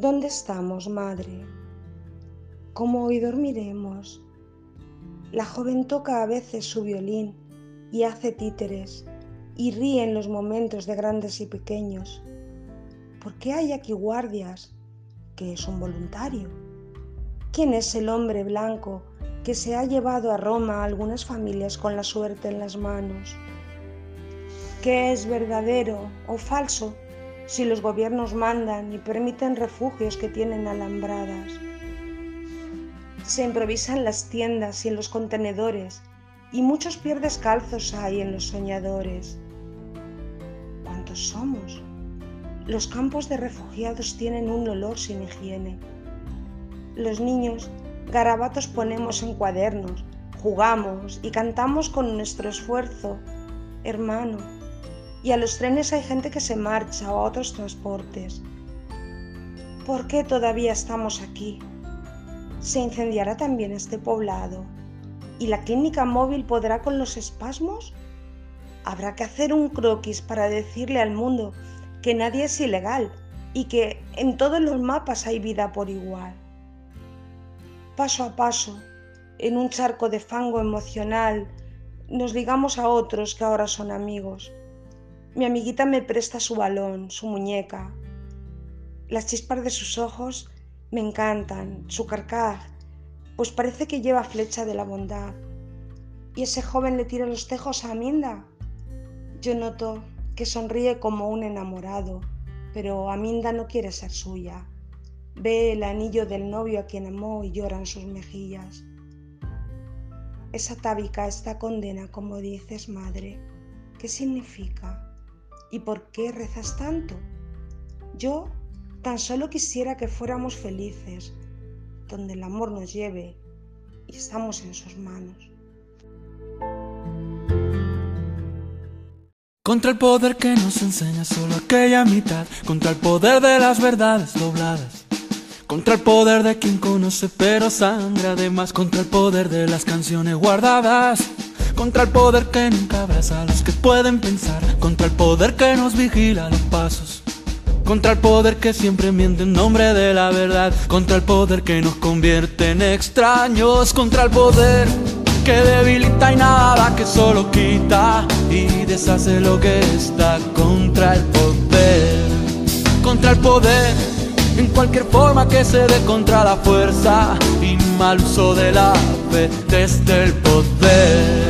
¿Dónde estamos, madre? ¿Cómo hoy dormiremos? La joven toca a veces su violín y hace títeres y ríe en los momentos de grandes y pequeños. ¿Por qué hay aquí guardias? que es un voluntario? ¿Quién es el hombre blanco que se ha llevado a Roma a algunas familias con la suerte en las manos? ¿Qué es verdadero o falso si los gobiernos mandan y permiten refugios que tienen alambradas? Se improvisan las tiendas y en los contenedores y muchos pies descalzos hay en los soñadores. ¿Cuántos somos? Los campos de refugiados tienen un olor sin higiene. Los niños garabatos ponemos en cuadernos, jugamos y cantamos con nuestro esfuerzo, hermano. Y a los trenes hay gente que se marcha o a otros transportes. ¿Por qué todavía estamos aquí? ¿Se incendiará también este poblado? ¿Y la clínica móvil podrá con los espasmos? Habrá que hacer un croquis para decirle al mundo que nadie es ilegal y que en todos los mapas hay vida por igual. Paso a paso, en un charco de fango emocional, nos digamos a otros que ahora son amigos. Mi amiguita me presta su balón, su muñeca. Las chispas de sus ojos me encantan, su carcaj, pues parece que lleva flecha de la bondad. ¿Y ese joven le tira los tejos a Aminda? Yo noto que sonríe como un enamorado, pero Aminda no quiere ser suya. Ve el anillo del novio a quien amó y lloran sus mejillas. Esa tábica, esta condena, como dices, madre, ¿qué significa? ¿Y por qué rezas tanto? Yo Tan solo quisiera que fuéramos felices, donde el amor nos lleve y estamos en sus manos. Contra el poder que nos enseña solo aquella mitad, contra el poder de las verdades dobladas, contra el poder de quien conoce pero sangre además, contra el poder de las canciones guardadas. Contra el poder que nunca abraza a los que pueden pensar Contra el poder que nos vigila los pasos contra el poder que siempre miente en nombre de la verdad. Contra el poder que nos convierte en extraños. Contra el poder que debilita y nada que solo quita y deshace lo que está. Contra el poder. Contra el poder. En cualquier forma que se dé contra la fuerza y mal uso de la fe desde el poder.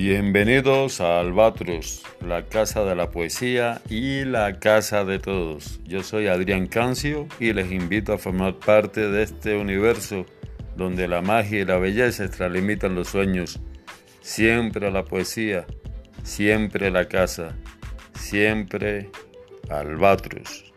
Bienvenidos a Albatros, la casa de la poesía y la casa de todos. Yo soy Adrián Cancio y les invito a formar parte de este universo donde la magia y la belleza extralimitan los sueños. Siempre la poesía, siempre la casa, siempre Albatros.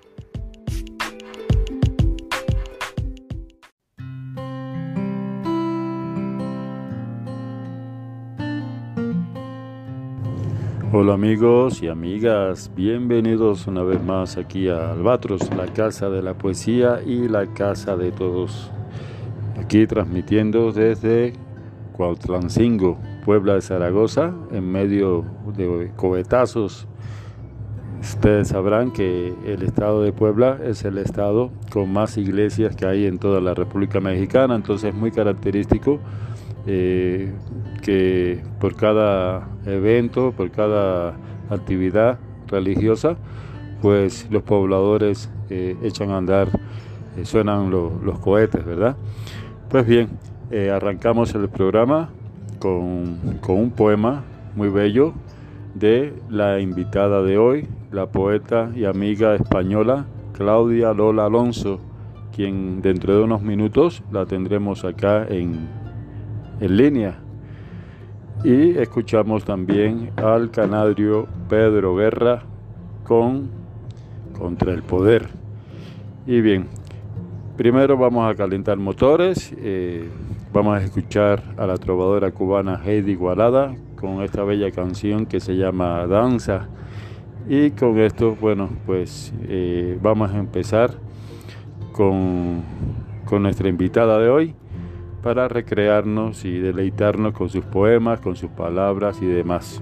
Hola amigos y amigas, bienvenidos una vez más aquí a Albatros, la casa de la poesía y la casa de todos. Aquí transmitiendo desde Cuautlancingo, Puebla de Zaragoza, en medio de cohetazos. Ustedes sabrán que el estado de Puebla es el estado con más iglesias que hay en toda la República Mexicana, entonces es muy característico eh, que por cada evento, por cada actividad religiosa, pues los pobladores eh, echan a andar, eh, suenan los cohetes, ¿verdad? Pues bien, arrancamos el programa con, con un poema muy bello de la invitada de hoy, la poeta y amiga española Claudia Lola Alonso, quien dentro de unos minutos la tendremos acá en, en línea y escuchamos también al canario Pedro Guerra con Contra el Poder. Y bien, primero vamos a calentar motores, eh, vamos a escuchar a la trovadora cubana Heidi Guarada con esta bella canción que se llama Danza. Y con esto, bueno, pues eh, vamos a empezar con, con nuestra invitada de hoy para recrearnos y deleitarnos con sus poemas, con sus palabras y demás.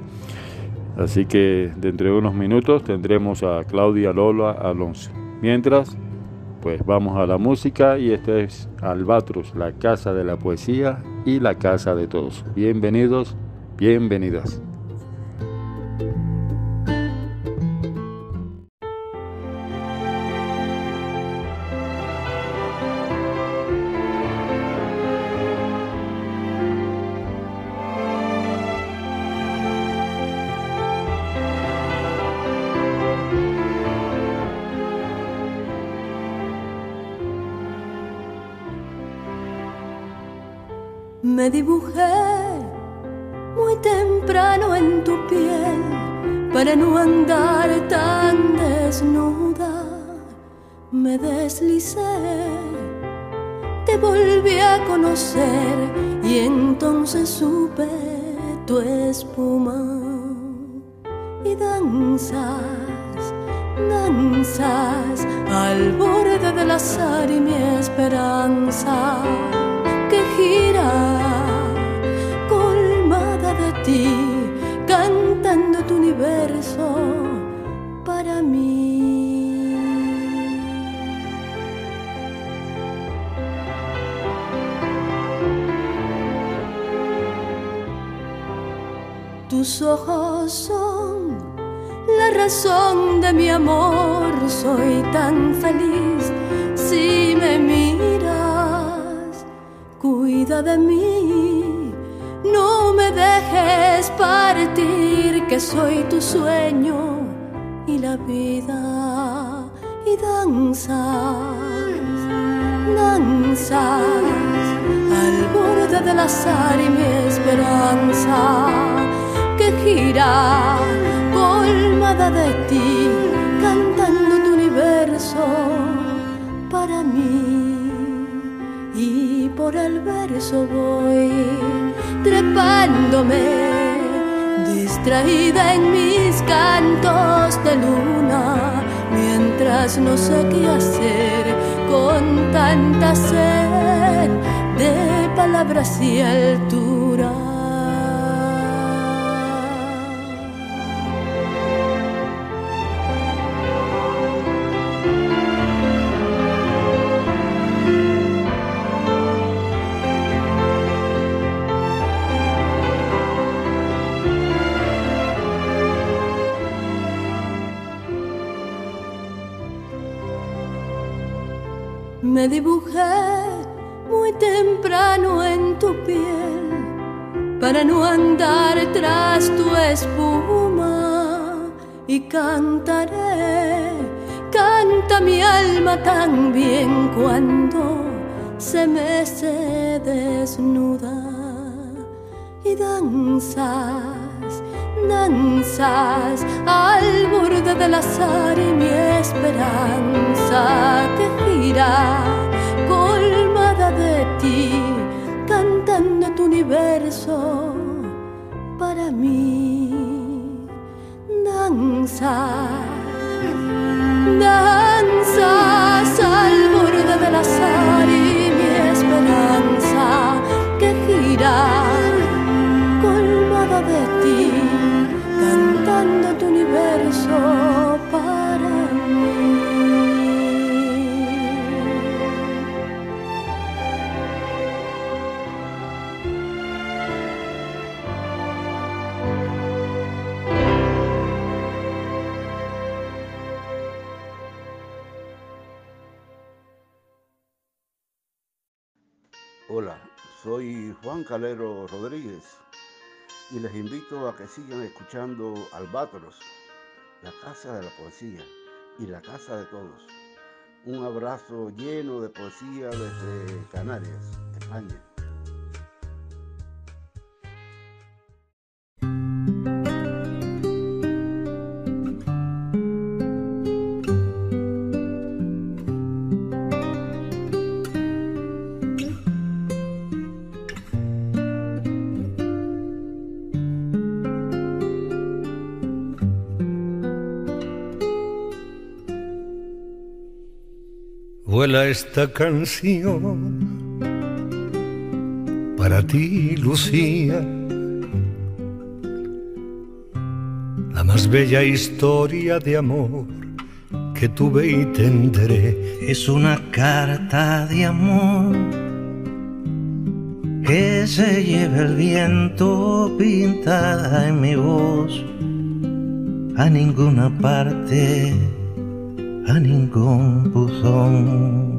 Así que dentro de unos minutos tendremos a Claudia Lola Alonso. Mientras, pues vamos a la música y este es Albatros, la casa de la poesía y la casa de todos. Bienvenidos, bienvenidas. Te volví a conocer y entonces supe tu espuma. Y danzas, danzas al borde del azar y mi esperanza que gira colmada de ti, cantando tu universo Tus ojos son la razón de mi amor, soy tan feliz si me miras. Cuida de mí, no me dejes partir, que soy tu sueño y la vida y danzas, danzas al borde del azar y mi esperanza que gira colmada de ti, cantando tu universo para mí por el verso voy trepándome, distraída en mis cantos de luna, mientras no sé qué hacer con tanta sed de palabras y altura. Me dibujé muy temprano en tu piel para no andar tras tu espuma y cantaré, canta mi alma tan bien cuando se mece desnuda y danzas, danzas al borde del azar y mi esperanza que colmada de ti cantando tu universo para mí. Danzas Calero Rodríguez y les invito a que sigan escuchando Albatros, la casa de la poesía y la casa de todos. Un abrazo lleno de poesía desde Canarias, España. Esta canción para ti, Lucía, la más bella historia de amor que tuve y tendré. Es una carta de amor que se lleva el viento pintada en mi voz a ninguna parte a ningún buzón.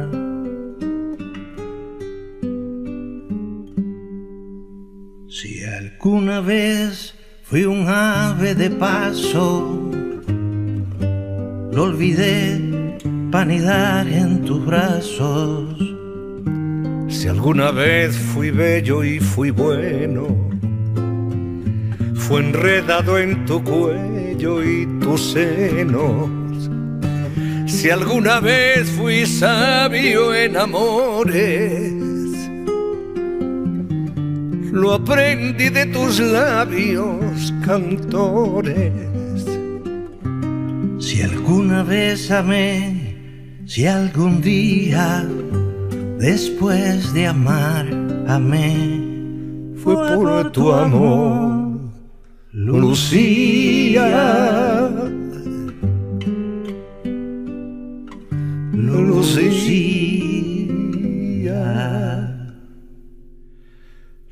Alguna vez fui un ave de paso, lo olvidé para anidar en tus brazos. Si alguna vez fui bello y fui bueno, fue enredado en tu cuello y tus senos. Si alguna vez fui sabio en amores, lo aprendí de tus labios cantores. Si alguna vez amé, si algún día después de amar amé, Fue por tu amor, Lucía. Lucía.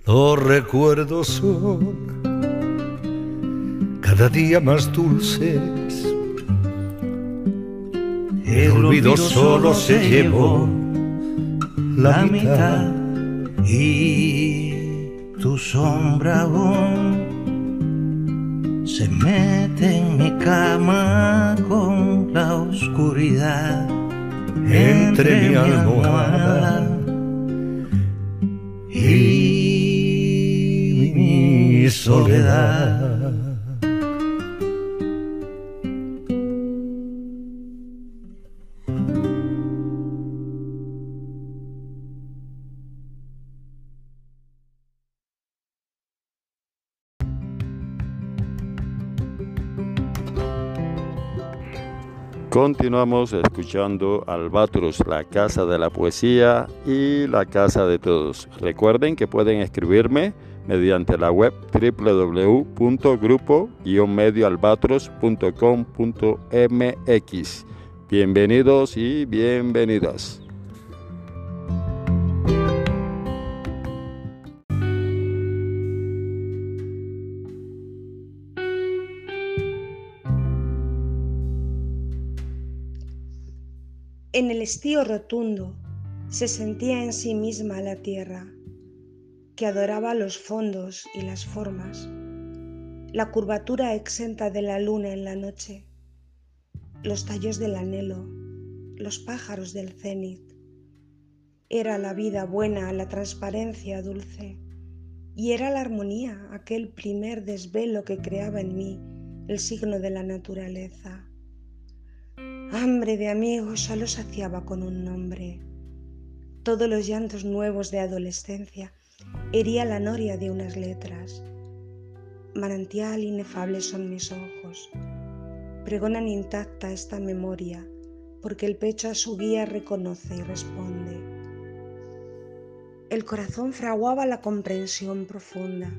Los recuerdos son cada día más dulces. El olvido solo se llevó la mitad y tu sombra aún se mete en mi cama con la oscuridad entre mi almohada soledad. Continuamos escuchando Albatros, la casa de la poesía y la casa de todos. Recuerden que pueden escribirme mediante la web www.grupo-medioalbatros.com.mx. Bienvenidos y bienvenidas. En el estío rotundo se sentía en sí misma la tierra, que adoraba los fondos y las formas, la curvatura exenta de la luna en la noche, los tallos del anhelo, los pájaros del cenit. Era la vida buena, la transparencia dulce, y era la armonía, aquel primer desvelo que creaba en mí el signo de la naturaleza Hambre de amigos solo saciaba con un nombre. Todos los llantos nuevos de adolescencia hería la noria de unas letras. Manantial inefable son mis ojos. Pregonan intacta esta memoria, porque el pecho a su guía reconoce y responde. El corazón fraguaba la comprensión profunda,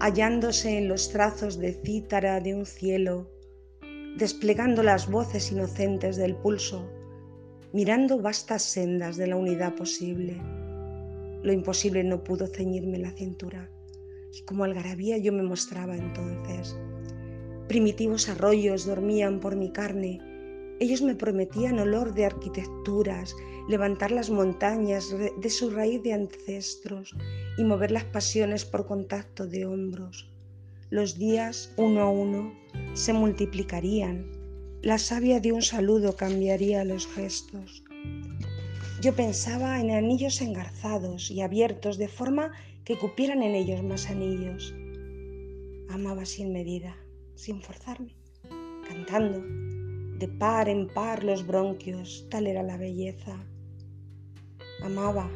hallándose en los trazos de cítara de un cielo desplegando las voces inocentes del pulso, mirando vastas sendas de la unidad posible. Lo imposible no pudo ceñirme la cintura, y como algarabía yo me mostraba entonces. Primitivos arroyos dormían por mi carne, ellos me prometían olor de arquitecturas, levantar las montañas de su raíz de ancestros y mover las pasiones por contacto de hombros. Los días, uno a uno, se multiplicarían. La savia de un saludo cambiaría los gestos. Yo pensaba en anillos engarzados y abiertos de forma que cupieran en ellos más anillos. Amaba sin medida, sin forzarme, cantando, de par en par los bronquios, tal era la belleza. Amaba,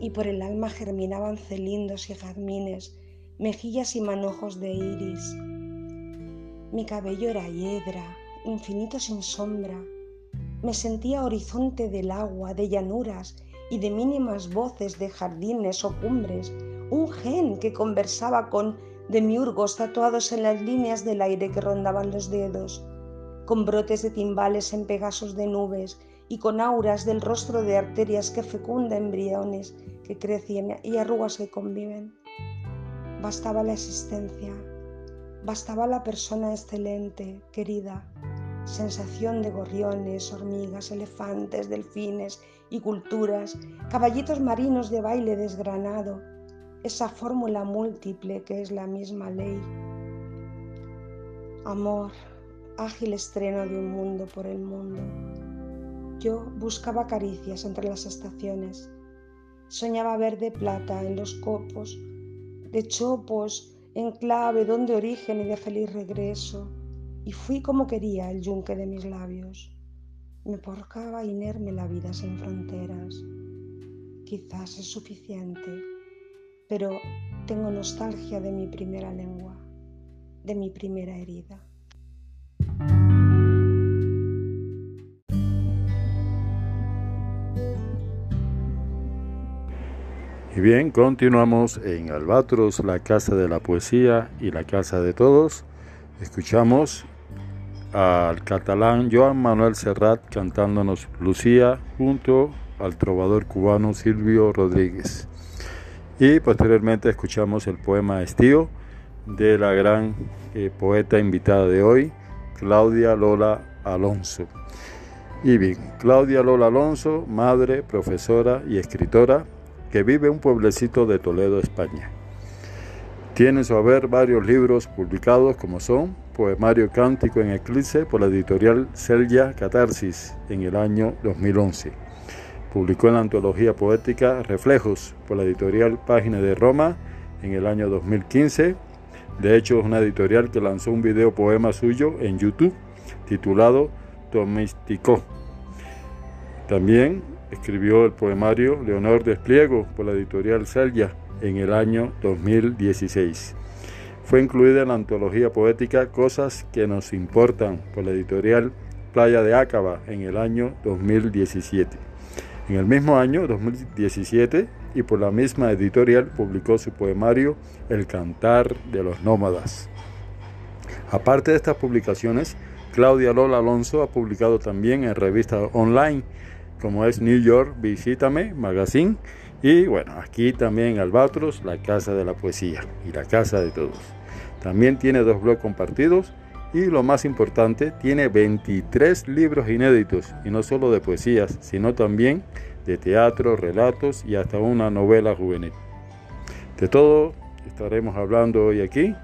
y por el alma germinaban celindos y jazmines, mejillas y manojos de iris. Mi cabello era hiedra, infinito sin sombra. Me sentía horizonte del agua, de llanuras y de mínimas voces de jardines o cumbres, un gen que conversaba con demiurgos tatuados en las líneas del aire que rondaban los dedos, con brotes de timbales en pegasos de nubes y con auras del rostro de arterias que fecunda embriones que crecen y arrugas que conviven. Bastaba la existencia, bastaba la persona excelente, querida, sensación de gorriones, hormigas, elefantes, delfines y culturas, caballitos marinos de baile desgranado, esa fórmula múltiple que es la misma ley. Amor, ágil estreno de un mundo por el mundo. Yo buscaba caricias entre las estaciones, soñaba verde plata en los copos, de chopos en clave, donde origen y de feliz regreso, y fui como quería el yunque de mis labios. Me porcaba inerme la vida sin fronteras. Quizás es suficiente, pero tengo nostalgia de mi primera lengua, de mi primera herida. Y bien, continuamos en Albatros, la casa de la poesía y la casa de todos. Escuchamos al catalán Joan Manuel Serrat cantándonos Lucía junto al trovador cubano Silvio Rodríguez. Y posteriormente escuchamos el poema Estío de la gran eh, poeta invitada de hoy, Claudia Lola Alonso. Y bien, Claudia Lola Alonso, madre, profesora y escritora, que vive un pueblecito de Toledo, España. Tiene su haber varios libros publicados como son Poemario Cántico en Eclipse por la editorial Celia Catarsis en el año 2011. Publicó en la antología poética Reflejos por la editorial Página de Roma en el año 2015. De hecho, es una editorial que lanzó un video poema suyo en YouTube titulado Domesticó. También escribió el poemario Leonor Despliego por la editorial Celia en el año 2016. Fue incluida en la antología poética Cosas que nos importan por la editorial Playa de Acaba en el año 2017. En el mismo año 2017 y por la misma editorial publicó su poemario El Cantar de los Nómadas. Aparte de estas publicaciones, Claudia Lola Alonso ha publicado también en revistas online como es New York Visítame Magazine y bueno, aquí también Albatros, la casa de la poesía y la casa de todos. También tiene dos blogs compartidos y lo más importante, tiene 23 libros inéditos y no solo de poesías, sino también de teatro, relatos y hasta una novela juvenil. De todo estaremos hablando hoy aquí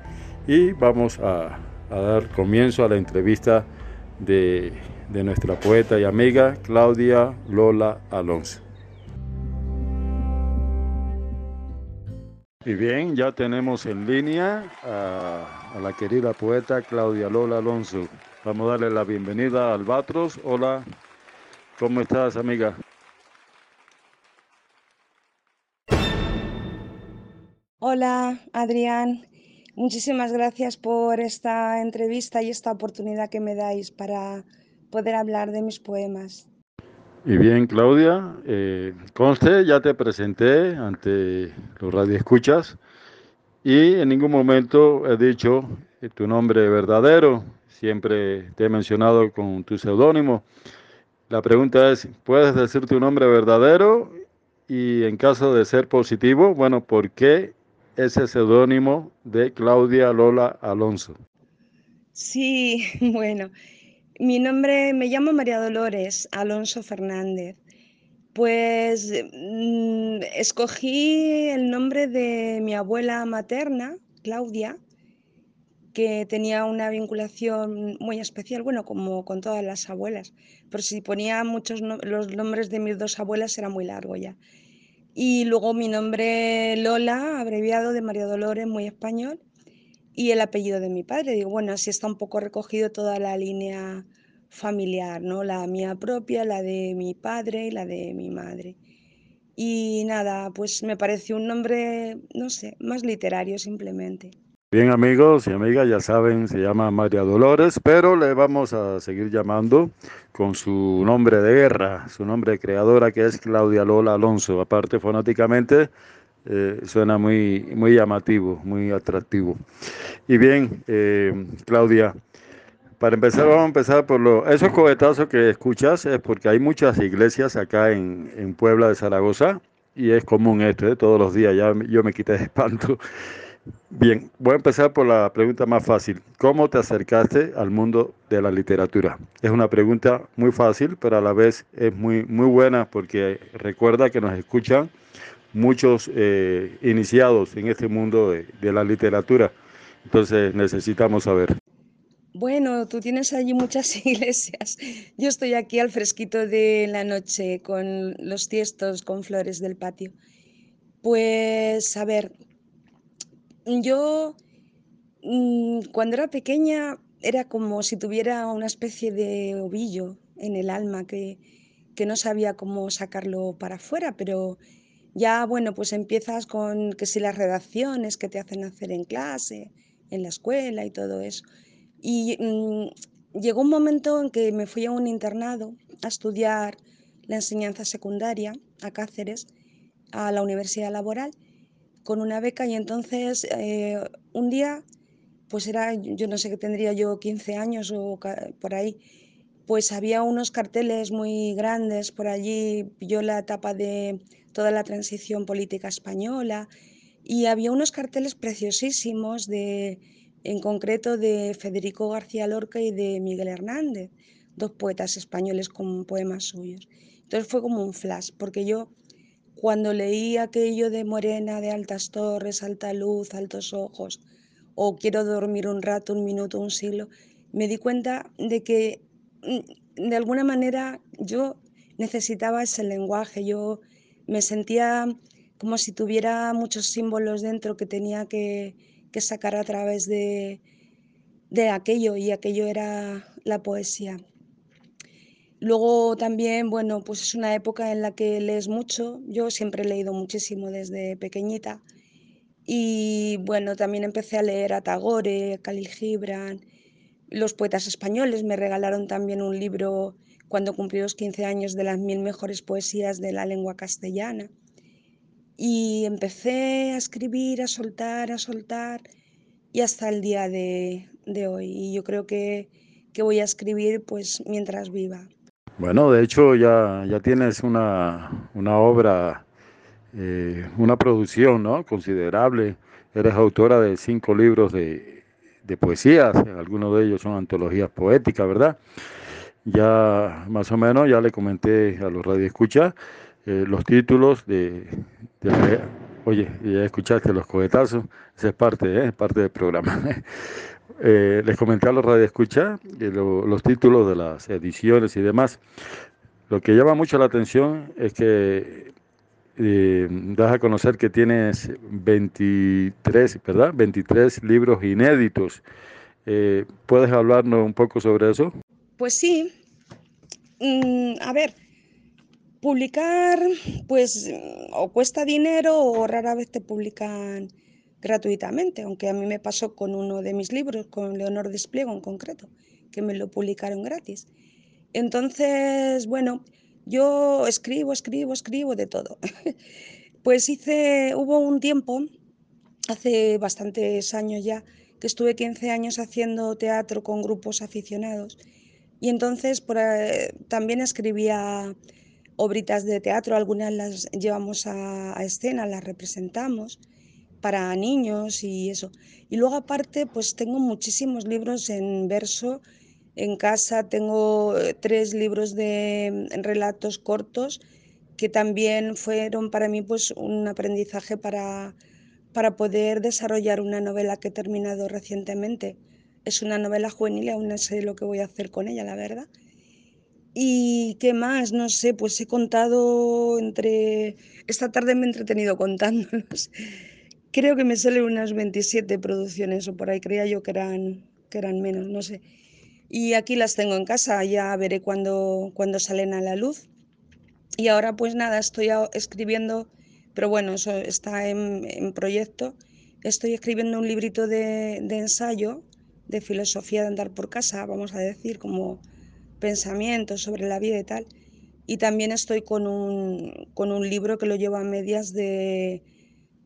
y vamos a, dar comienzo a la entrevista de nuestra poeta y amiga Claudia Lola Alonso. Y bien, ya tenemos en línea a, la querida poeta Claudia Lola Alonso. Vamos a darle la bienvenida a Albatros. Hola, ¿cómo estás, amiga? Hola, Adrián. Muchísimas gracias por esta entrevista y esta oportunidad que me dais para poder hablar de mis poemas. Y bien, Claudia, eh, conste, ya te presenté ante los radioescuchas y en ningún momento he dicho tu nombre verdadero, siempre te he mencionado con tu seudónimo. La pregunta es, ¿puedes decir tu nombre verdadero? Y en caso de ser positivo, bueno, ¿por qué ese seudónimo de Claudia Lola Alonso? Sí, bueno, mi nombre, me llamo María Dolores Alonso Fernández. Pues mm, escogí el nombre de mi abuela materna, Claudia, que tenía una vinculación muy especial, bueno, como con todas las abuelas, pero si ponía muchos los nombres de mis dos abuelas era muy largo ya. Y luego mi nombre Lola, abreviado de María Dolores, muy español, y el apellido de mi padre. Digo, bueno, así está un poco recogido toda la línea familiar, ¿no? La mía propia, la de mi padre y la de mi madre. Y nada, pues me pareció un nombre, no sé, más literario simplemente. Bien amigos y amigas, ya saben, se llama María Dolores, pero le vamos a seguir llamando con su nombre de guerra, su nombre creadora que es Claudia Lola Alonso. Aparte fonéticamente eh, suena muy, muy llamativo, muy atractivo. Y bien, eh, Claudia, para empezar, vamos a empezar por lo, esos cohetazos que escuchas es porque hay muchas iglesias acá en, en Puebla de Zaragoza y es común esto, ¿eh? todos los días, ya yo me quité de espanto. Bien, voy a empezar por la pregunta más fácil. ¿Cómo te acercaste al mundo de la literatura? Es una pregunta muy fácil, pero a la vez es muy, muy buena porque recuerda que nos escuchan muchos eh, iniciados en este mundo de, la literatura. Entonces necesitamos saber. Bueno, tú tienes allí muchas iglesias. Yo estoy aquí al fresquito de la noche con los tiestos con flores del patio. Pues, a ver, yo mm, cuando era pequeña era como si tuviera una especie de ovillo en el alma que, que no sabía cómo sacarlo para afuera, pero ya, bueno, pues empiezas con que si las redacciones que te hacen hacer en clase, en la escuela y todo eso. Y mm, llegó un momento en que me fui a un internado a estudiar la enseñanza secundaria a Cáceres, a la Universidad Laboral, con una beca y entonces eh, un día, pues era, yo no sé qué tendría yo 15 años o por ahí, pues había unos carteles muy grandes por allí, yo la etapa de toda la transición política española y había unos carteles preciosísimos de en concreto de Federico García Lorca y de Miguel Hernández, dos poetas españoles con poemas suyos. Entonces fue como un flash, porque yo cuando leí aquello de Morena, de altas torres, alta luz, altos ojos, o quiero dormir un rato, un minuto, un siglo, me di cuenta de que mm, de alguna manera yo necesitaba ese lenguaje, yo me sentía como si tuviera muchos símbolos dentro que tenía que, que sacar a través de, de aquello y aquello era la poesía. Luego también, bueno, pues es una época en la que lees mucho. Yo siempre he leído muchísimo desde pequeñita. Y bueno, también empecé a leer a Tagore, Khalil Gibran. los poetas españoles me regalaron también un libro cuando cumplí los 15 años de las mil mejores poesías de la lengua castellana. Y empecé a escribir, a soltar, a soltar, y hasta el día de, hoy. Y yo creo que, voy a escribir pues mientras viva. Bueno, de hecho ya, ya tienes una, obra, eh, una producción ¿no? considerable. Eres autora de cinco libros de, de poesías, algunos de ellos son antologías poéticas, ¿verdad? Ya más o menos, ya le comenté a los radioescuchas eh, los títulos de, Oye, ya escuchaste los cohetazos, esa es parte, ¿eh? parte del programa. Eh, les comenté a los radioescuchas eh, los títulos de las ediciones y demás. Lo que llama mucho la atención es que eh, das a conocer que tienes 23, ¿verdad? 23 libros inéditos. Eh, ¿Puedes hablarnos un poco sobre eso? Pues sí. Mm, a ver, publicar, pues, o cuesta dinero o rara vez te publican gratuitamente, aunque a mí me pasó con uno de mis libros, con Leonor Despliego en concreto, que me lo publicaron gratis. Entonces, bueno, yo escribo, escribo, escribo de todo. pues hice, hubo un tiempo, hace bastantes años ya, que estuve 15 años haciendo teatro con grupos aficionados y entonces también escribía obritas de teatro, algunas las llevamos a, a, escena, las representamos para niños y eso. Y luego aparte, pues tengo muchísimos libros en verso en casa tengo eh, tres libros de mm, relatos cortos que también fueron para mí pues un aprendizaje para, para poder desarrollar una novela que he terminado recientemente. Es una novela juvenil aún no sé lo que voy a hacer con ella, la verdad. ¿Y qué más? No sé, pues he contado entre... Esta tarde me he entretenido contándolos. Creo que me salen unas 27 producciones o por ahí, creía yo que eran, que eran menos, no sé y aquí las tengo en casa, ya veré cuándo, cuando salen a la luz. Y ahora pues nada, estoy escribiendo, pero bueno, eso está en, proyecto. Estoy escribiendo un librito de, ensayo de filosofía de andar por casa, vamos a decir, como pensamientos sobre la vida y tal. Y también estoy con un, con un libro que lo llevo a medias de,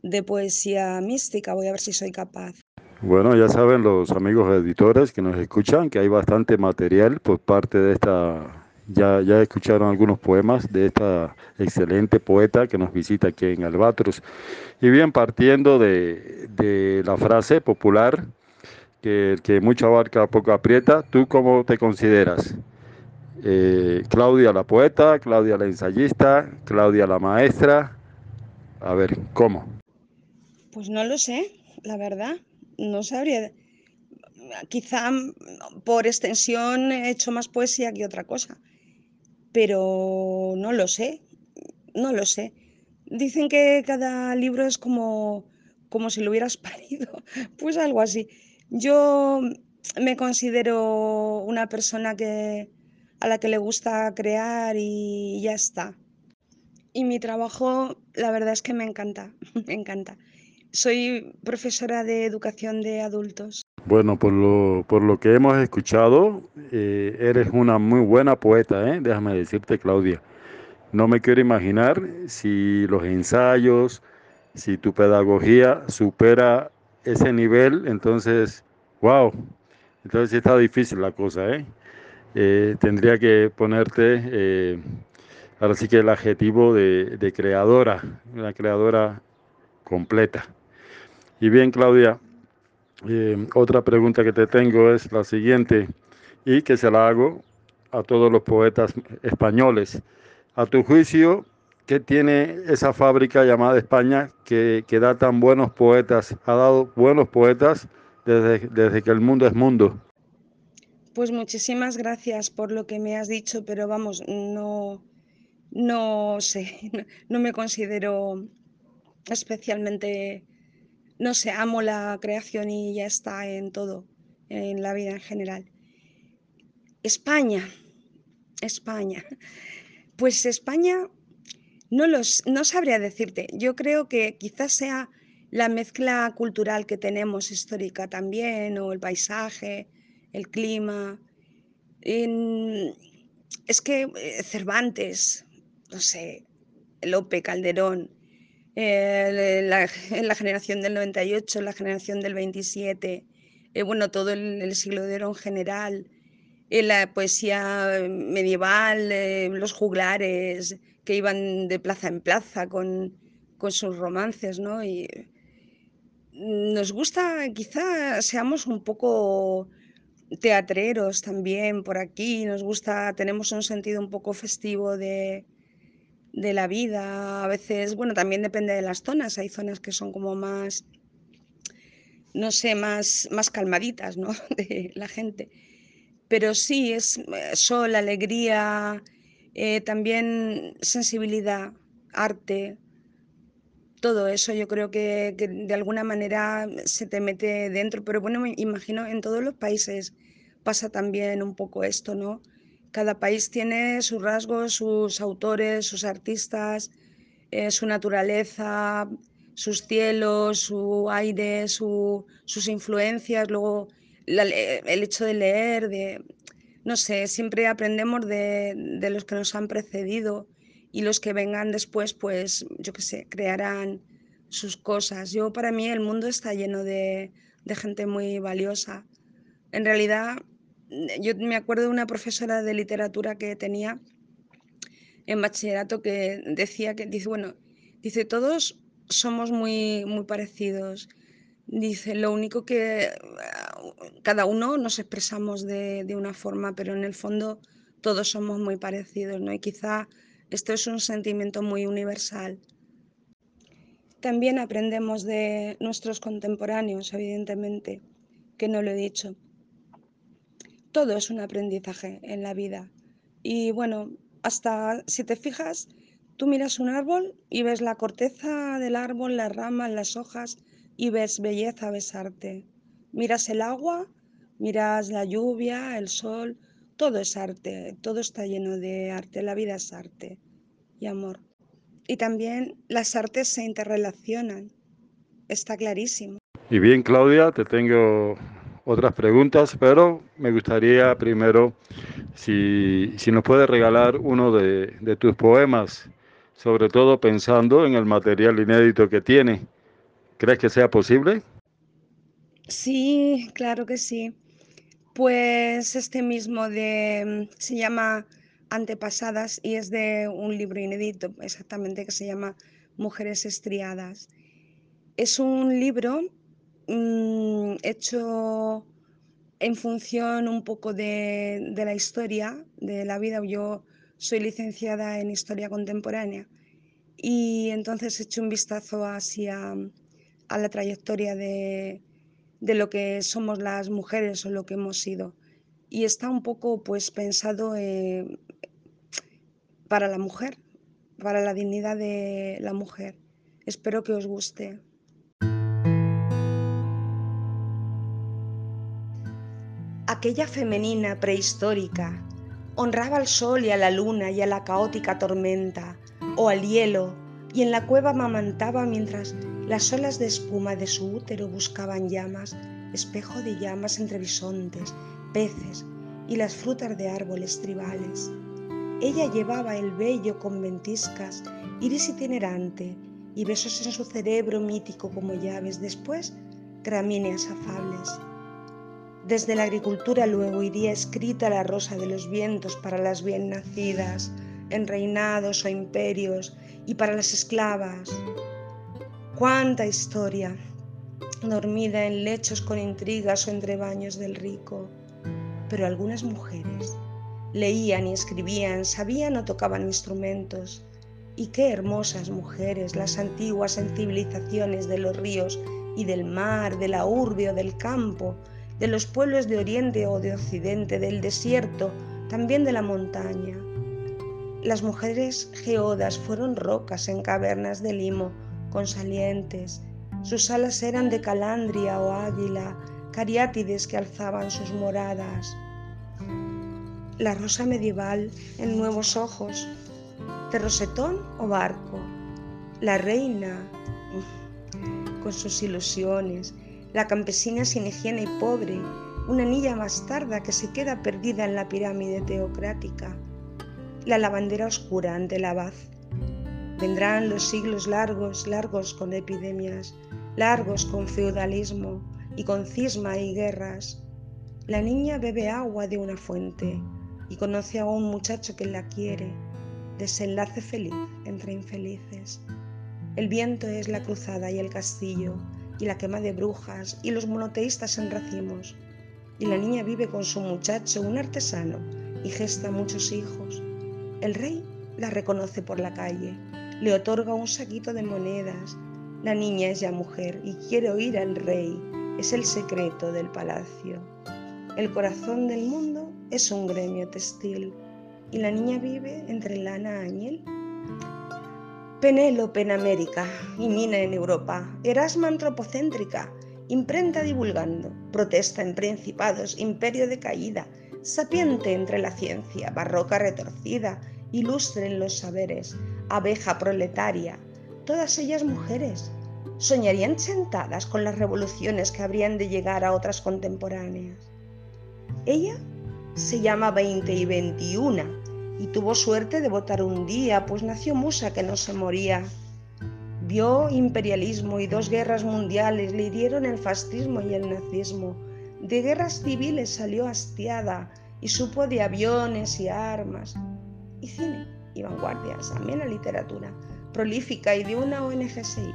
de poesía mística. Voy a ver si soy capaz. Bueno, ya saben los amigos editores que nos escuchan que hay bastante material por parte de esta, ya, ya escucharon algunos poemas de esta excelente poeta que nos visita aquí en Albatros. Y bien, partiendo de, de la frase popular, que que mucho abarca poco aprieta, ¿tú cómo te consideras? Eh, Claudia la poeta, Claudia la ensayista, Claudia la maestra. A ver, ¿cómo? Pues no lo sé, la verdad no sabría. Quizá por extensión he hecho más poesía que otra cosa, pero no lo sé, no lo sé. Dicen que cada libro es como, como si lo hubieras parido, pues algo así. Yo me considero una persona que, a la que le gusta crear y ya está. Y mi trabajo, la verdad es que me encanta, me encanta. Soy profesora de educación de adultos. Bueno, por lo, por lo que hemos escuchado, eh, eres una muy buena poeta, ¿eh? déjame decirte, Claudia. No me quiero imaginar si los ensayos, si tu pedagogía supera ese nivel, entonces, wow, entonces está difícil la cosa, ¿eh? eh tendría que ponerte, ahora sí que el adjetivo de, de creadora, una creadora completa. Y bien, Claudia, eh, otra pregunta que te tengo es la siguiente, y que se la hago a todos los poetas españoles. A tu juicio, ¿qué tiene esa fábrica llamada España que, que da tan buenos poetas, ha dado buenos poetas desde, desde que el mundo es mundo? Pues muchísimas gracias por lo que me has dicho, pero vamos, no, no sé, no me considero especialmente no sé, amo la creación y ya está en todo, en la vida en general. España, España. Pues España, no, los, no sabría decirte. Yo creo que quizás sea la mezcla cultural que tenemos histórica también, o el paisaje, el clima. es que eh, Cervantes, no sé, Lope, Calderón, la, la, generación del 98, la generación del 27, eh, bueno, todo el, siglo de oro en general, la poesía medieval, eh, los juglares que iban de plaza en plaza con, con sus romances, ¿no? Y nos gusta, quizá seamos un poco teatreros también por aquí, nos gusta, tenemos un sentido un poco festivo de, de la vida. A veces, bueno, también depende de las zonas. Hay zonas que son como más, no sé, más, más calmaditas, ¿no? De la gente. Pero sí, es eh, sol, alegría, eh, también sensibilidad, arte. Todo eso yo creo que, de alguna manera se te mete dentro, pero bueno, me imagino en todos los países pasa también un poco esto, ¿no? Cada país tiene sus rasgos, sus autores, sus artistas, eh, su naturaleza, sus cielos, su aire, sus influencias, luego el hecho de leer, de, no sé, siempre aprendemos de, los que nos han precedido y los que vengan después, pues, yo qué sé, crearán sus cosas. Yo, para mí, el mundo está lleno de, de gente muy valiosa. En realidad, yo me acuerdo de una profesora de literatura que tenía en bachillerato que decía que, dice, bueno, dice, todos somos muy, muy parecidos. Dice, lo único que cada uno nos expresamos de, de, una forma, pero en el fondo todos somos muy parecidos, ¿no? Y quizá esto es un sentimiento muy universal. También aprendemos de nuestros contemporáneos, evidentemente, que no lo he dicho todo es un aprendizaje en la vida. Y bueno, hasta si te fijas, tú miras un árbol y ves la corteza del árbol, las ramas, las hojas y ves belleza, ves arte. Miras el agua, miras la lluvia, el sol, todo es arte, todo está lleno de arte, la vida es arte y amor. Y también las artes se interrelacionan, está clarísimo. Y bien, Claudia, te tengo otras preguntas, pero me gustaría primero si, si nos puedes regalar uno de, de, tus poemas, sobre todo pensando en el material inédito que tiene. ¿Crees que sea posible? Sí, claro que sí. Pues este mismo de se llama Antepasadas y es de un libro inédito, exactamente que se llama Mujeres estriadas. Es un libro Mm, hecho en función un poco de, la historia, de la vida. Yo soy licenciada en historia contemporánea y entonces he hecho un vistazo hacia a la trayectoria de, lo que somos las mujeres o lo que hemos sido. Y está un poco pues pensado eh, para la mujer, para la dignidad de la mujer. Espero que os guste. Aquella femenina prehistórica honraba al sol y a la luna y a la caótica tormenta, o al hielo, y en la cueva mamantaba mientras las olas de espuma de su útero buscaban llamas, espejo de llamas entre bisontes, peces y las frutas de árboles tribales. Ella llevaba el vello con ventiscas, iris itinerante, y besos en su cerebro mítico como llaves, después gramíneas afables. Desde la agricultura luego iría escrita la rosa de los vientos para las bien nacidas, en reinados o imperios, y para las esclavas. Cuánta historia, dormida en lechos con intrigas o entre baños del rico. Pero algunas mujeres leían y escribían, sabían o tocaban instrumentos. Y qué hermosas mujeres las antiguas en civilizaciones de los ríos y del mar, de la urbe o del campo, de los pueblos de Oriente o de Occidente, del desierto, también de la montaña. Las mujeres geodas fueron rocas en cavernas de limo, con salientes. Sus alas eran de calandria o águila, cariátides que alzaban sus moradas. La rosa medieval en nuevos ojos, de rosetón o barco. La reina con sus ilusiones, la campesina sin higiene y pobre, una niña bastarda que se queda perdida en la pirámide teocrática, la lavandera oscura ante la. Vendrán los siglos largos, largos con epidemias, largos con feudalismo y con cisma y guerras. La niña bebe agua de una fuente y conoce a un muchacho que la quiere. Desenlace feliz entre infelices. El viento es la cruzada y el castillo, y la quema de brujas, y los monoteístas en racimos. Y la niña vive con su muchacho, un artesano, y gesta muchos hijos. El rey la reconoce por la calle, le otorga un saquito de monedas. La niña es ya mujer y quiere oír al rey, es el secreto del palacio. El corazón del mundo es un gremio textil. Y la niña vive entre lana añil Penélope en América y Mina en Europa, Erasma antropocéntrica, imprenta divulgando, protesta en principados, imperio de caída, sapiente entre la ciencia, barroca retorcida, ilustre en los saberes, abeja proletaria, todas ellas mujeres, soñarían sentadas con las revoluciones que habrían de llegar a otras contemporáneas. Ella se llama 20 y 21 y tuvo suerte de votar un día, pues nació musa que no se moría. Vio imperialismo y dos guerras mundiales, le dieron el fascismo y el nazismo. De guerras civiles salió hastiada y supo de aviones y armas. Y cine y vanguardias, también la literatura, prolífica y de una ONG se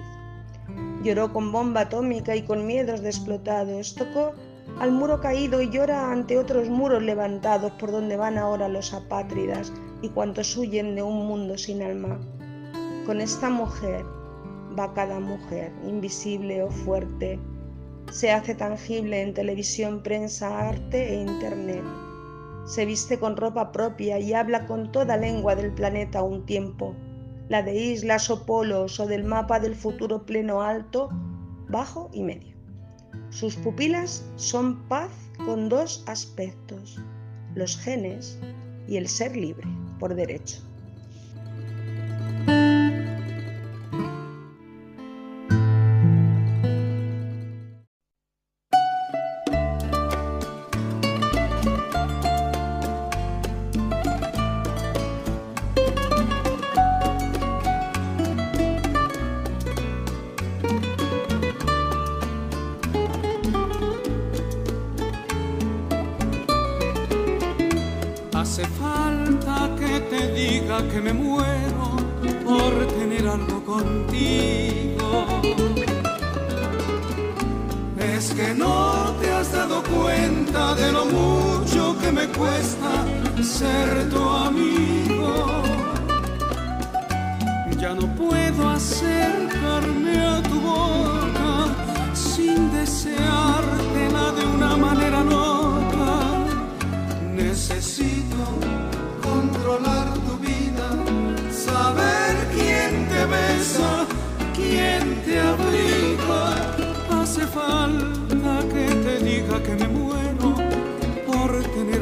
Lloró con bomba atómica y con miedos de explotados. Tocó al muro caído y llora ante otros muros levantados por donde van ahora los apátridas y cuantos huyen de un mundo sin alma. Con esta mujer va cada mujer, invisible o fuerte, se hace tangible en televisión, prensa, arte e internet. Se viste con ropa propia y habla con toda lengua del planeta a un tiempo, la de islas o polos o del mapa del futuro pleno alto, bajo y medio. Sus pupilas son paz con dos aspectos, los genes y el ser libre por derecho.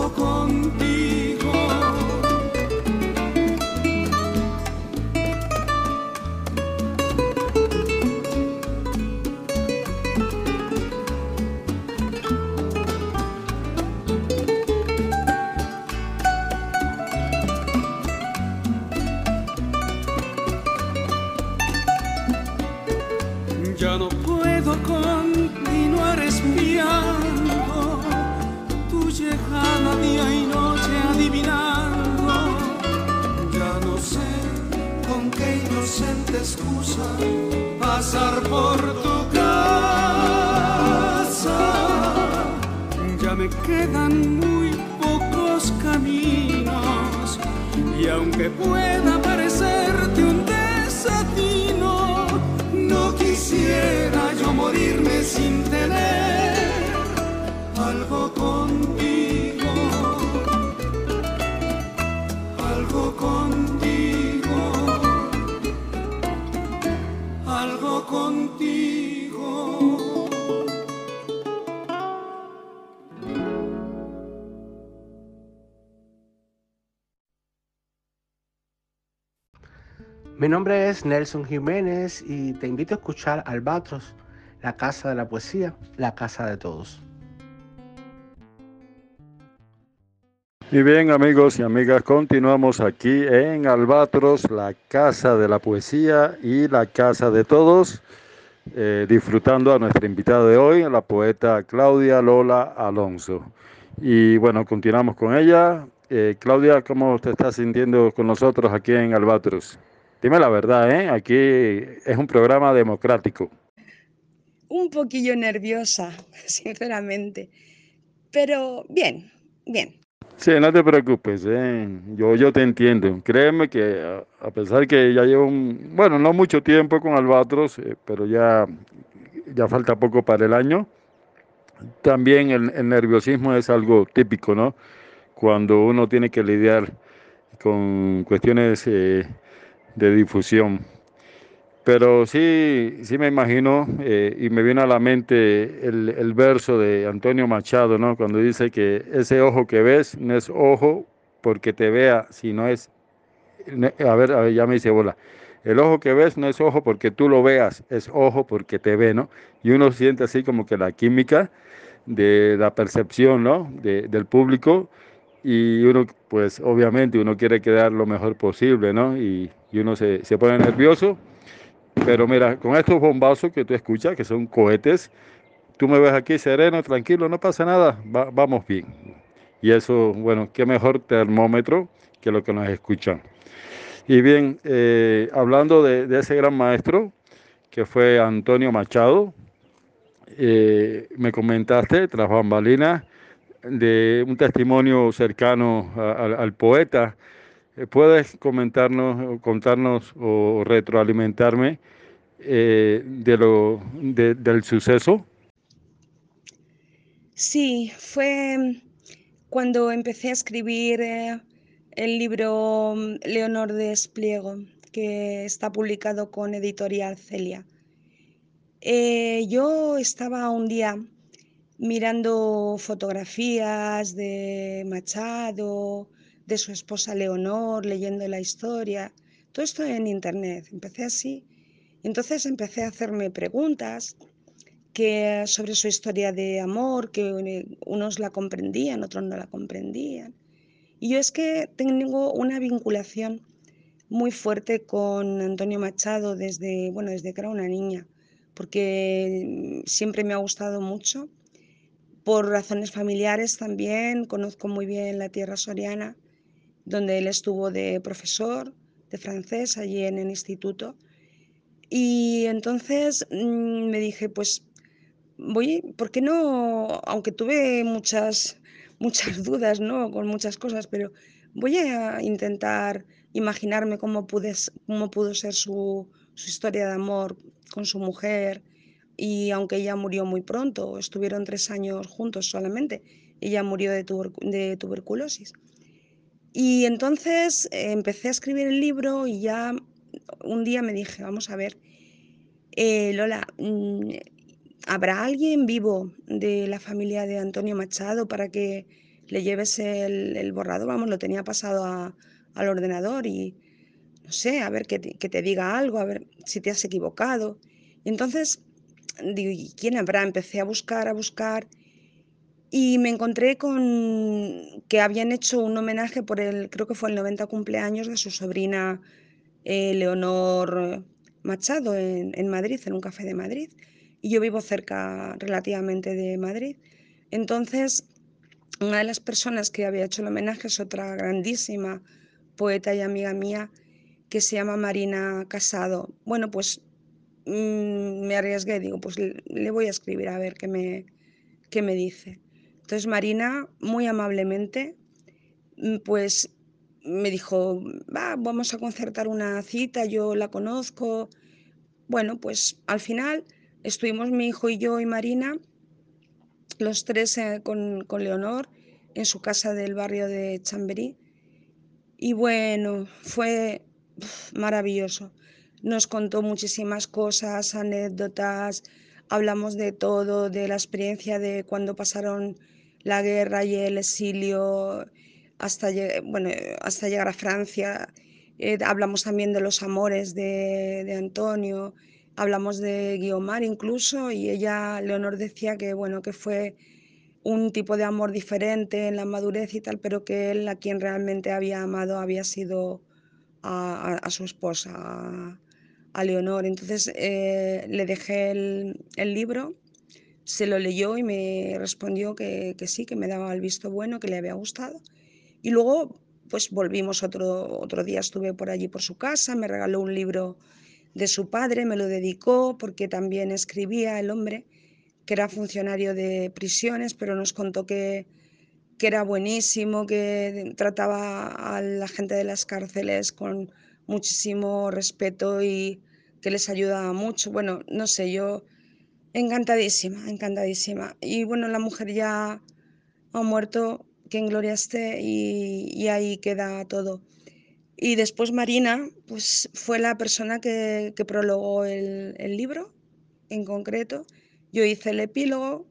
algo contigo. Mi nombre es Nelson Jiménez y te invito a escuchar Albatros, la casa de la poesía, la casa de todos. Y bien amigos y amigas, continuamos aquí en Albatros, la casa de la poesía y la casa de todos, eh, disfrutando a nuestra invitada de hoy, la poeta Claudia Lola Alonso. Y bueno, continuamos con ella. Eh, Claudia, ¿cómo te estás sintiendo con nosotros aquí en Albatros? Dime la verdad, ¿eh? Aquí es un programa democrático. Un poquillo nerviosa, sinceramente. Pero bien, bien. Sí, no te preocupes, ¿eh? yo, yo te entiendo. Créeme que a pesar que ya llevo un, bueno, no mucho tiempo con Albatros, eh, pero ya, ya falta poco para el año, también el, el nerviosismo es algo típico, ¿no? Cuando uno tiene que lidiar con cuestiones eh, de difusión. Pero sí, sí me imagino eh, y me viene a la mente el, el, verso de Antonio Machado, ¿no? Cuando dice que ese ojo que ves no es ojo porque te vea, sino es, a ver, a ver ya me dice bola, el ojo que ves no es ojo porque tú lo veas, es ojo porque te ve, ¿no? Y uno siente así como que la química de la percepción, ¿no? De, del público y uno, pues obviamente uno quiere quedar lo mejor posible, ¿no? Y, y uno se, se, pone nervioso. Pero mira, con estos bombazos que tú escuchas, que son cohetes, tú me ves aquí sereno, tranquilo, no pasa nada, va, vamos bien. Y eso, bueno, qué mejor termómetro que lo que nos escuchan. Y bien, eh, hablando de, de, ese gran maestro, que fue Antonio Machado, eh, me comentaste, tras bambalinas, de un testimonio cercano al poeta. Eh, ¿Puedes comentarnos, contarnos o retroalimentarme eh, de lo, de, del suceso? Sí, fue cuando empecé a escribir eh, el libro mm, Leonor de Espliego, que está publicado con Editorial Celia. Yo estaba un día mirando fotografías de Machado, de su esposa Leonor, leyendo la historia, todo esto en internet. Empecé así. Entonces empecé a hacerme preguntas que sobre su historia de amor, que unos la comprendían, otros no la comprendían. Y yo es que tengo una vinculación muy fuerte con Antonio Machado desde, bueno, desde que era una niña, porque siempre me ha gustado mucho por razones familiares también, conozco muy bien la tierra soriana, donde él estuvo de profesor de francés allí en el instituto. Y entonces mmm, me dije, pues voy, ¿por qué no? Aunque tuve muchas, muchas dudas, ¿no? Con muchas cosas, pero voy a intentar imaginarme cómo, pude, cómo pudo ser su, su historia de amor con su mujer, y aunque ella murió muy pronto, estuvieron tres años juntos solamente, ella murió de tuberculosis. Y entonces eh, empecé a escribir el libro y ya un día me dije, vamos a ver, eh, Lola, mmm, ¿habrá alguien vivo de la familia de Antonio Machado para que le lleves el, borrador? Vamos, lo tenía pasado a, al ordenador y no sé, a ver que te, que te diga algo, a ver si te has equivocado. Y entonces digo, ¿y quién habrá? Empecé a buscar, a buscar y me encontré con que habían hecho un homenaje por el, creo que fue el 90 cumpleaños de su sobrina eh, Leonor Machado en, Madrid, en un café de Madrid. Y yo vivo cerca relativamente de Madrid. Entonces, una de las personas que había hecho el homenaje es otra grandísima poeta y amiga mía que se llama Marina Casado. Bueno, pues mmm, me arriesgué, digo, pues le, le, voy a escribir a ver qué me, qué me dice. Entonces Marina, muy amablemente, mm, pues me dijo, Va, vamos a concertar una cita, yo la conozco. Bueno, pues al final estuvimos mi hijo y yo y Marina, los tres eh, con, con Leonor, en su casa del barrio de Chamberí. Y bueno, fue maravilloso nos contó muchísimas cosas, anécdotas, hablamos de todo, de la experiencia de cuando pasaron la guerra y el exilio hasta, bueno, hasta llegar a Francia. Eh, hablamos también de los amores de, Antonio, hablamos de Guiomar incluso, y ella, Leonor, decía que, bueno, que fue un tipo de amor diferente en la madurez y tal, pero que él a quien realmente había amado había sido a, su esposa, a, Leonor. Entonces eh, le dejé el, libro, se lo leyó y me respondió que, que, sí, que me daba el visto bueno, que le había gustado. Y luego, pues volvimos otro, otro día, estuve por allí por su casa, me regaló un libro de su padre, me lo dedicó porque también escribía el hombre que era funcionario de prisiones, pero nos contó que, que era buenísimo, que trataba a la gente de las cárceles con muchísimo respeto y que les ayudaba mucho. Bueno, no sé, yo encantadísima, encantadísima. Y bueno, la mujer ya ha muerto, que en gloria esté, y, ahí queda todo. Y después Marina, pues fue la persona que, prologó el, libro en concreto yo hice el epílogo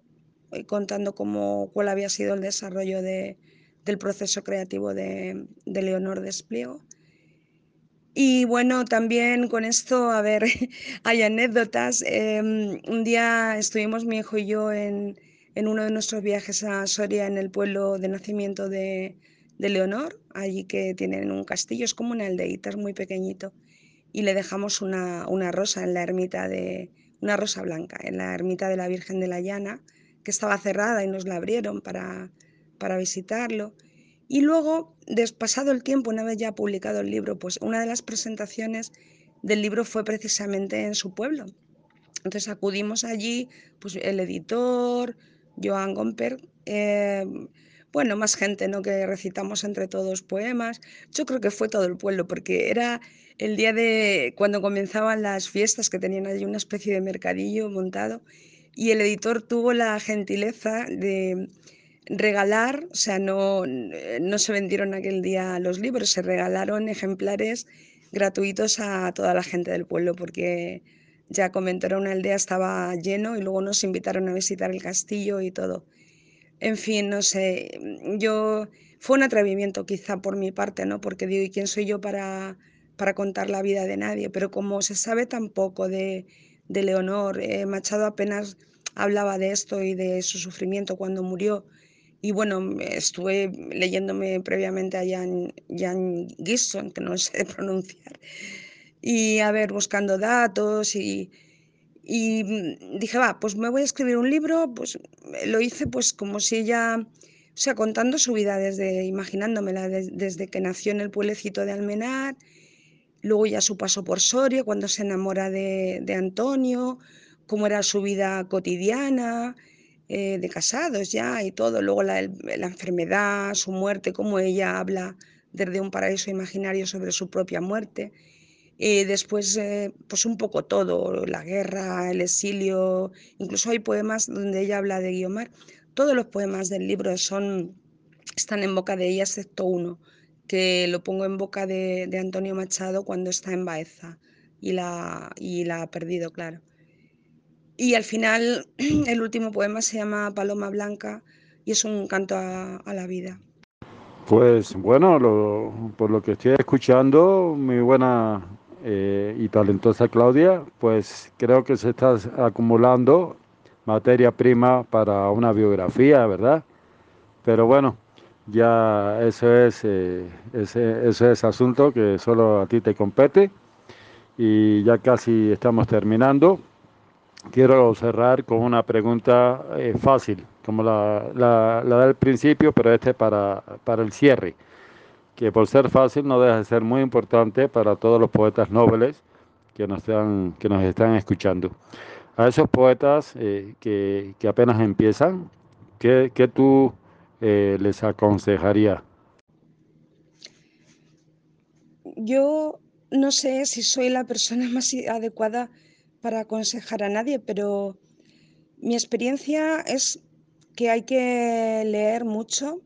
eh, contando cómo, cuál había sido el desarrollo de, del proceso creativo de, de Leonor Despliego. Y bueno, también con esto, a ver, hay anécdotas. Em, un día estuvimos mi hijo y yo en, en, uno de nuestros viajes a Soria, en el pueblo de nacimiento de, de, Leonor, allí que tienen un castillo, es como una aldeita, es muy pequeñito. Y le dejamos una, una rosa en la ermita de, una rosa blanca en la ermita de la Virgen de la Llana, que estaba cerrada y nos la abrieron para, para visitarlo. Y luego, pasado el tiempo, una vez ya publicado el libro, pues una de las presentaciones del libro fue precisamente en su pueblo. Entonces acudimos allí, pues el editor, Joan Gomper, eh, bueno, más gente, ¿no? Que recitamos entre todos poemas. Yo creo que fue todo el pueblo, porque era el día de cuando comenzaban las fiestas, que tenían allí una especie de mercadillo montado, y el editor tuvo la gentileza de regalar, o sea, no, no se vendieron aquel día los libros, se regalaron ejemplares gratuitos a toda la gente del pueblo, porque ya era una aldea estaba lleno y luego nos invitaron a visitar el castillo y todo. En fin, no sé, yo fue un atrevimiento quizá por mi parte, ¿no? Porque digo, ¿y quién soy yo para para contar la vida de nadie, pero como se sabe tan poco de, de Leonor, eh, Machado apenas hablaba de esto y de su sufrimiento cuando murió. Y bueno, estuve leyéndome previamente a Jan, Jan Gisson, que no sé pronunciar, y a ver, buscando datos y, y dije, va, pues me voy a escribir un libro, pues lo hice pues como si ella, o sea, contando su vida desde, imaginándomela desde que nació en el pueblecito de Almenar, luego ya su paso por Soria, cuando se enamora de, Antonio, cómo era su vida cotidiana, eh, de casados ya y todo, luego la, enfermedad, su muerte, cómo ella habla desde un paraíso imaginario sobre su propia muerte. Y después, eh, pues un poco todo, la guerra, el exilio, incluso hay poemas donde ella habla de Guiomar. Todos los poemas del libro son, están en boca de ella, excepto uno, que lo pongo en boca de, Antonio Machado cuando está en Baeza y la, y la ha perdido, claro. Y al final el último poema se llama Paloma Blanca y es un canto a, la vida. Pues bueno, por lo que estoy escuchando, mi buena eh, y talentosa Claudia, pues creo que se está acumulando materia prima para una biografía, ¿verdad? Pero bueno, ya eso es, eh, eso es asunto que solo a ti te compete y ya casi estamos terminando. Quiero cerrar con una pregunta eh, fácil, como la, la, la, del principio, pero este para, para el cierre, que por ser fácil no deja de ser muy importante para todos los poetas nobles que nos, están, que nos están escuchando. A esos poetas eh, que, que apenas empiezan, ¿qué, qué tú eh, les aconsejaría? Yo no sé si soy la persona más adecuada para aconsejar a nadie, pero mi experiencia es que hay que leer mucho,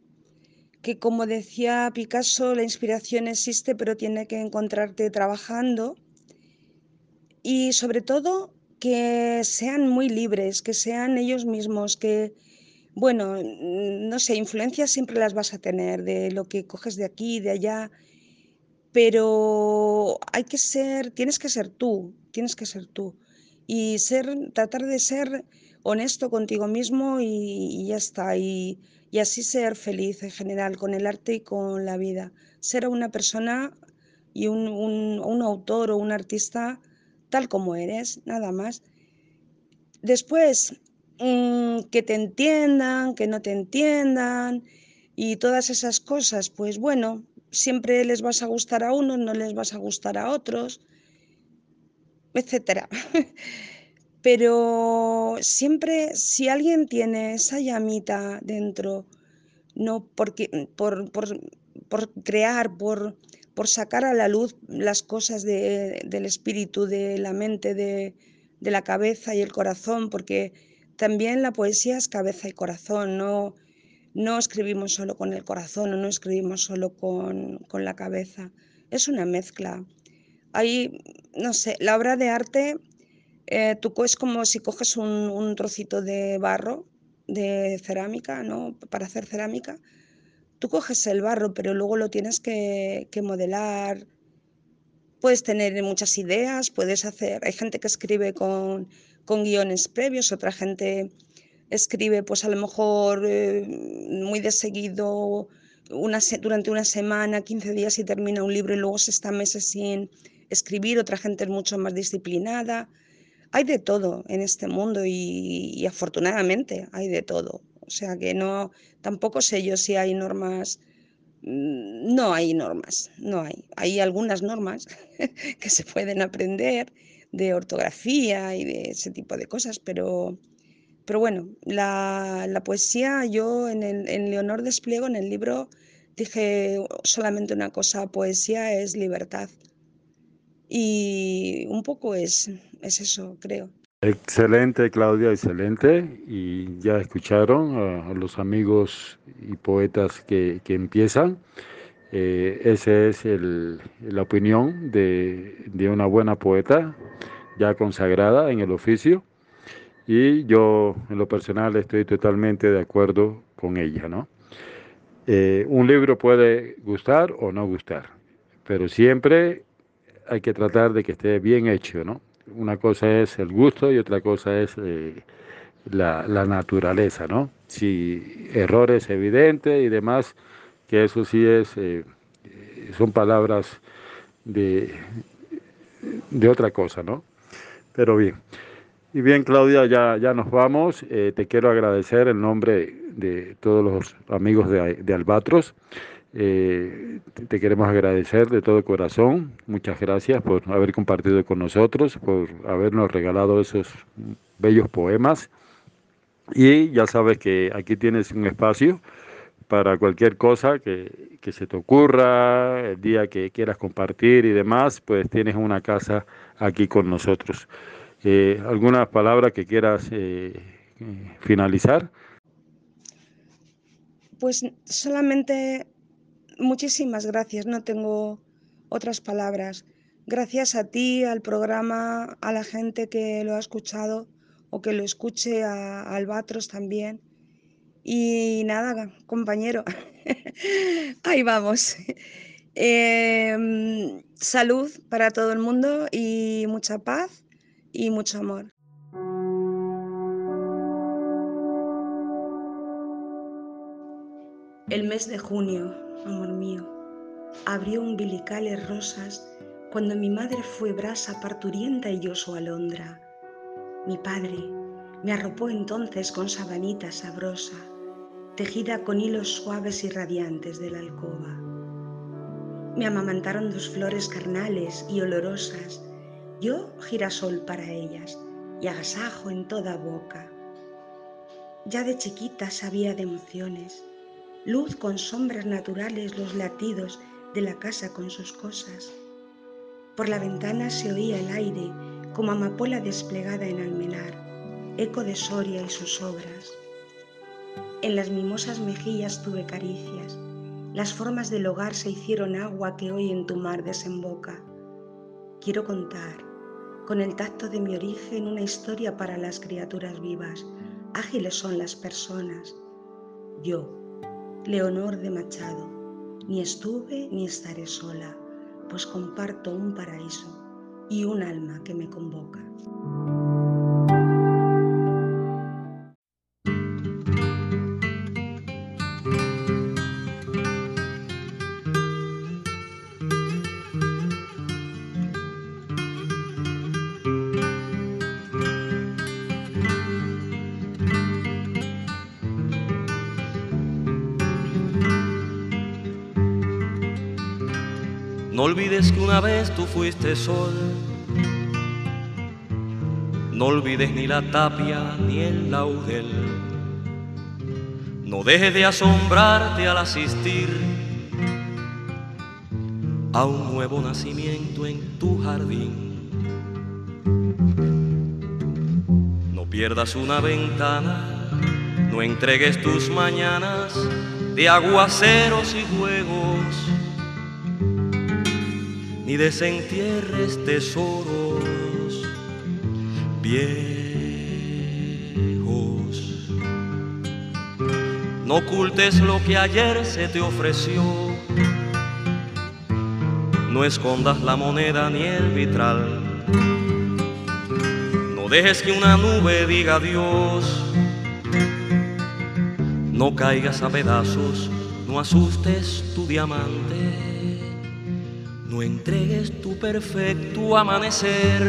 que como decía Picasso, la inspiración existe, pero tiene que encontrarte trabajando. Y sobre todo que sean muy libres, que sean ellos mismos, que bueno, no sé, influencias siempre las vas a tener de lo que coges de aquí, de allá, pero hay que ser, tienes que ser tú, tienes que ser tú y ser, tratar de ser honesto contigo mismo y, ya está, y, así ser feliz en general con el arte y con la vida. Ser una persona y un, un autor o un artista tal como eres, nada más. Después, mm, que te entiendan, que no te entiendan y todas esas cosas, pues bueno, siempre les vas a gustar a unos, no les vas a gustar a otros, etcétera. Pero siempre, si alguien tiene esa llamita dentro, no porque, por, crear, por, por, sacar a la luz las cosas del espíritu, de la mente, de, la cabeza y el corazón, porque también la poesía es cabeza y corazón, no, no escribimos solo con el corazón o no escribimos solo con, con la cabeza, es una mezcla. Hay, no sé, la obra de arte eh, tú es como si coges un, trocito de barro, de cerámica, ¿no? Para hacer cerámica. Tú coges el barro, pero luego lo tienes que, modelar. Puedes tener muchas ideas, puedes hacer. Hay gente que escribe con, guiones previos, otra gente escribe, pues a lo mejor eh, muy de seguido, una, durante una semana, 15 días y termina un libro y luego se está meses sin escribir. Otra gente es mucho más disciplinada hay de todo en este mundo y, afortunadamente hay de todo. O sea que no, tampoco sé yo si hay normas. Mm, no hay normas, no hay. Hay algunas normas que se pueden aprender de ortografía y de ese tipo de cosas, pero, pero bueno, la, poesía, yo en, el, en Leonor Despliego, en el libro, dije solamente una cosa, poesía es libertad. Y un poco es, es eso, creo. Excelente, Claudia, excelente. Y ya escucharon a, los amigos y poetas que, que empiezan. Eh, esa es el, la opinión de, de, una buena poeta ya consagrada en el oficio. Y yo, en lo personal, estoy totalmente de acuerdo con ella, ¿no? Eh, un libro puede gustar o no gustar, pero siempre hay que tratar de que esté bien hecho, ¿no? una cosa es el gusto y otra cosa es eh, la, naturaleza, ¿no? Si errores evidentes y demás, que eso sí es, eh, son palabras de, de otra cosa, ¿no? Pero bien. Y bien, Claudia, ya, ya nos vamos. Eh, te quiero agradecer en nombre de todos los amigos de, de Albatros. Eh, te queremos agradecer de todo corazón. Muchas gracias por haber compartido con nosotros, por habernos regalado esos bellos poemas. Y ya sabes que aquí tienes un espacio para cualquier cosa que, que se te ocurra, el día que quieras compartir y demás, pues tienes una casa aquí con nosotros. Eh, ¿Alguna palabra que quieras eh, finalizar? Pues solamente muchísimas gracias, no tengo otras palabras. Gracias a ti, al programa, a la gente que lo ha escuchado o que lo escuche, a, Albatros también. Y nada, compañero, ahí vamos. Em, salud para todo el mundo y mucha paz y mucho amor. El mes de junio amor mío, abrió umbilicales rosas cuando mi madre fue brasa parturienta y yo su alondra. Mi padre me arropó entonces con sabanita sabrosa, tejida con hilos suaves y radiantes de la alcoba. Me amamantaron dos flores carnales y olorosas, yo girasol para ellas y agasajo en toda boca. Ya de chiquita sabía de emociones, luz con sombras naturales los latidos de la casa con sus cosas. Por la ventana se oía el aire como amapola desplegada en almenar, eco de Soria y sus obras. En las mimosas mejillas tuve caricias, las formas del hogar se hicieron agua que hoy en tu mar desemboca. Quiero contar, con el tacto de mi origen, una historia para las criaturas vivas. Ágiles son las personas. Yo, Leonor de Machado, ni estuve ni estaré sola, pues comparto un paraíso y un alma que me convoca. Una vez tú fuiste sol. No olvides ni la tapia ni el laurel. No dejes de asombrarte al asistir a un nuevo nacimiento en tu jardín. No pierdas una ventana, no entregues tus mañanas de aguaceros y juegos ni desentierres tesoros viejos. No ocultes lo que ayer se te ofreció. No escondas la moneda ni el vitral. No dejes que una nube diga adiós. No caigas a pedazos, no asustes tu diamante. No entregues tu perfecto amanecer,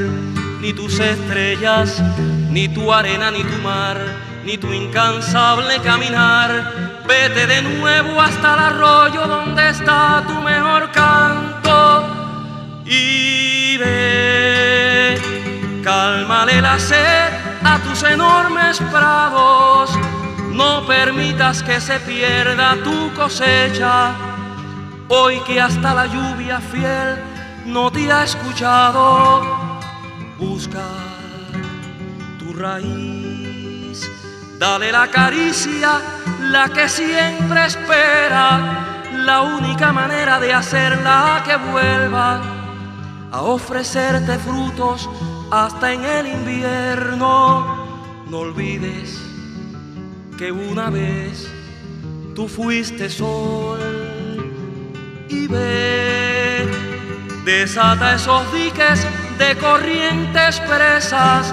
ni tus estrellas, ni tu arena, ni tu mar, ni tu incansable caminar. Vete de nuevo hasta el arroyo donde está tu mejor canto y ve, cálmale la sed a tus enormes prados. No permitas que se pierda tu cosecha Hoy que hasta la lluvia fiel no te ha escuchado, busca tu raíz, dale la caricia, la que siempre espera, la única manera de hacerla que vuelva a ofrecerte frutos hasta en el invierno. No olvides que una vez tú fuiste sol y ve, desata esos diques de corrientes presas,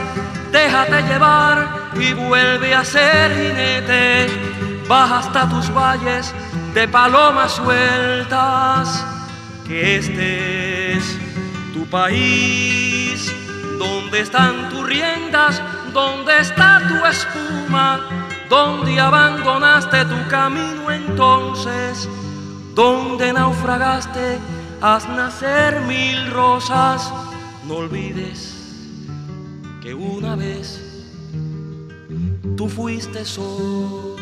déjate llevar y vuelve a ser jinete, baja hasta tus valles de palomas sueltas, que este es tu país, donde están tus riendas, donde está tu espuma, donde abandonaste tu camino entonces donde naufragaste, haz nacer mil rosas. No olvides que una vez tú fuiste sol.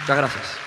Muchas gracias.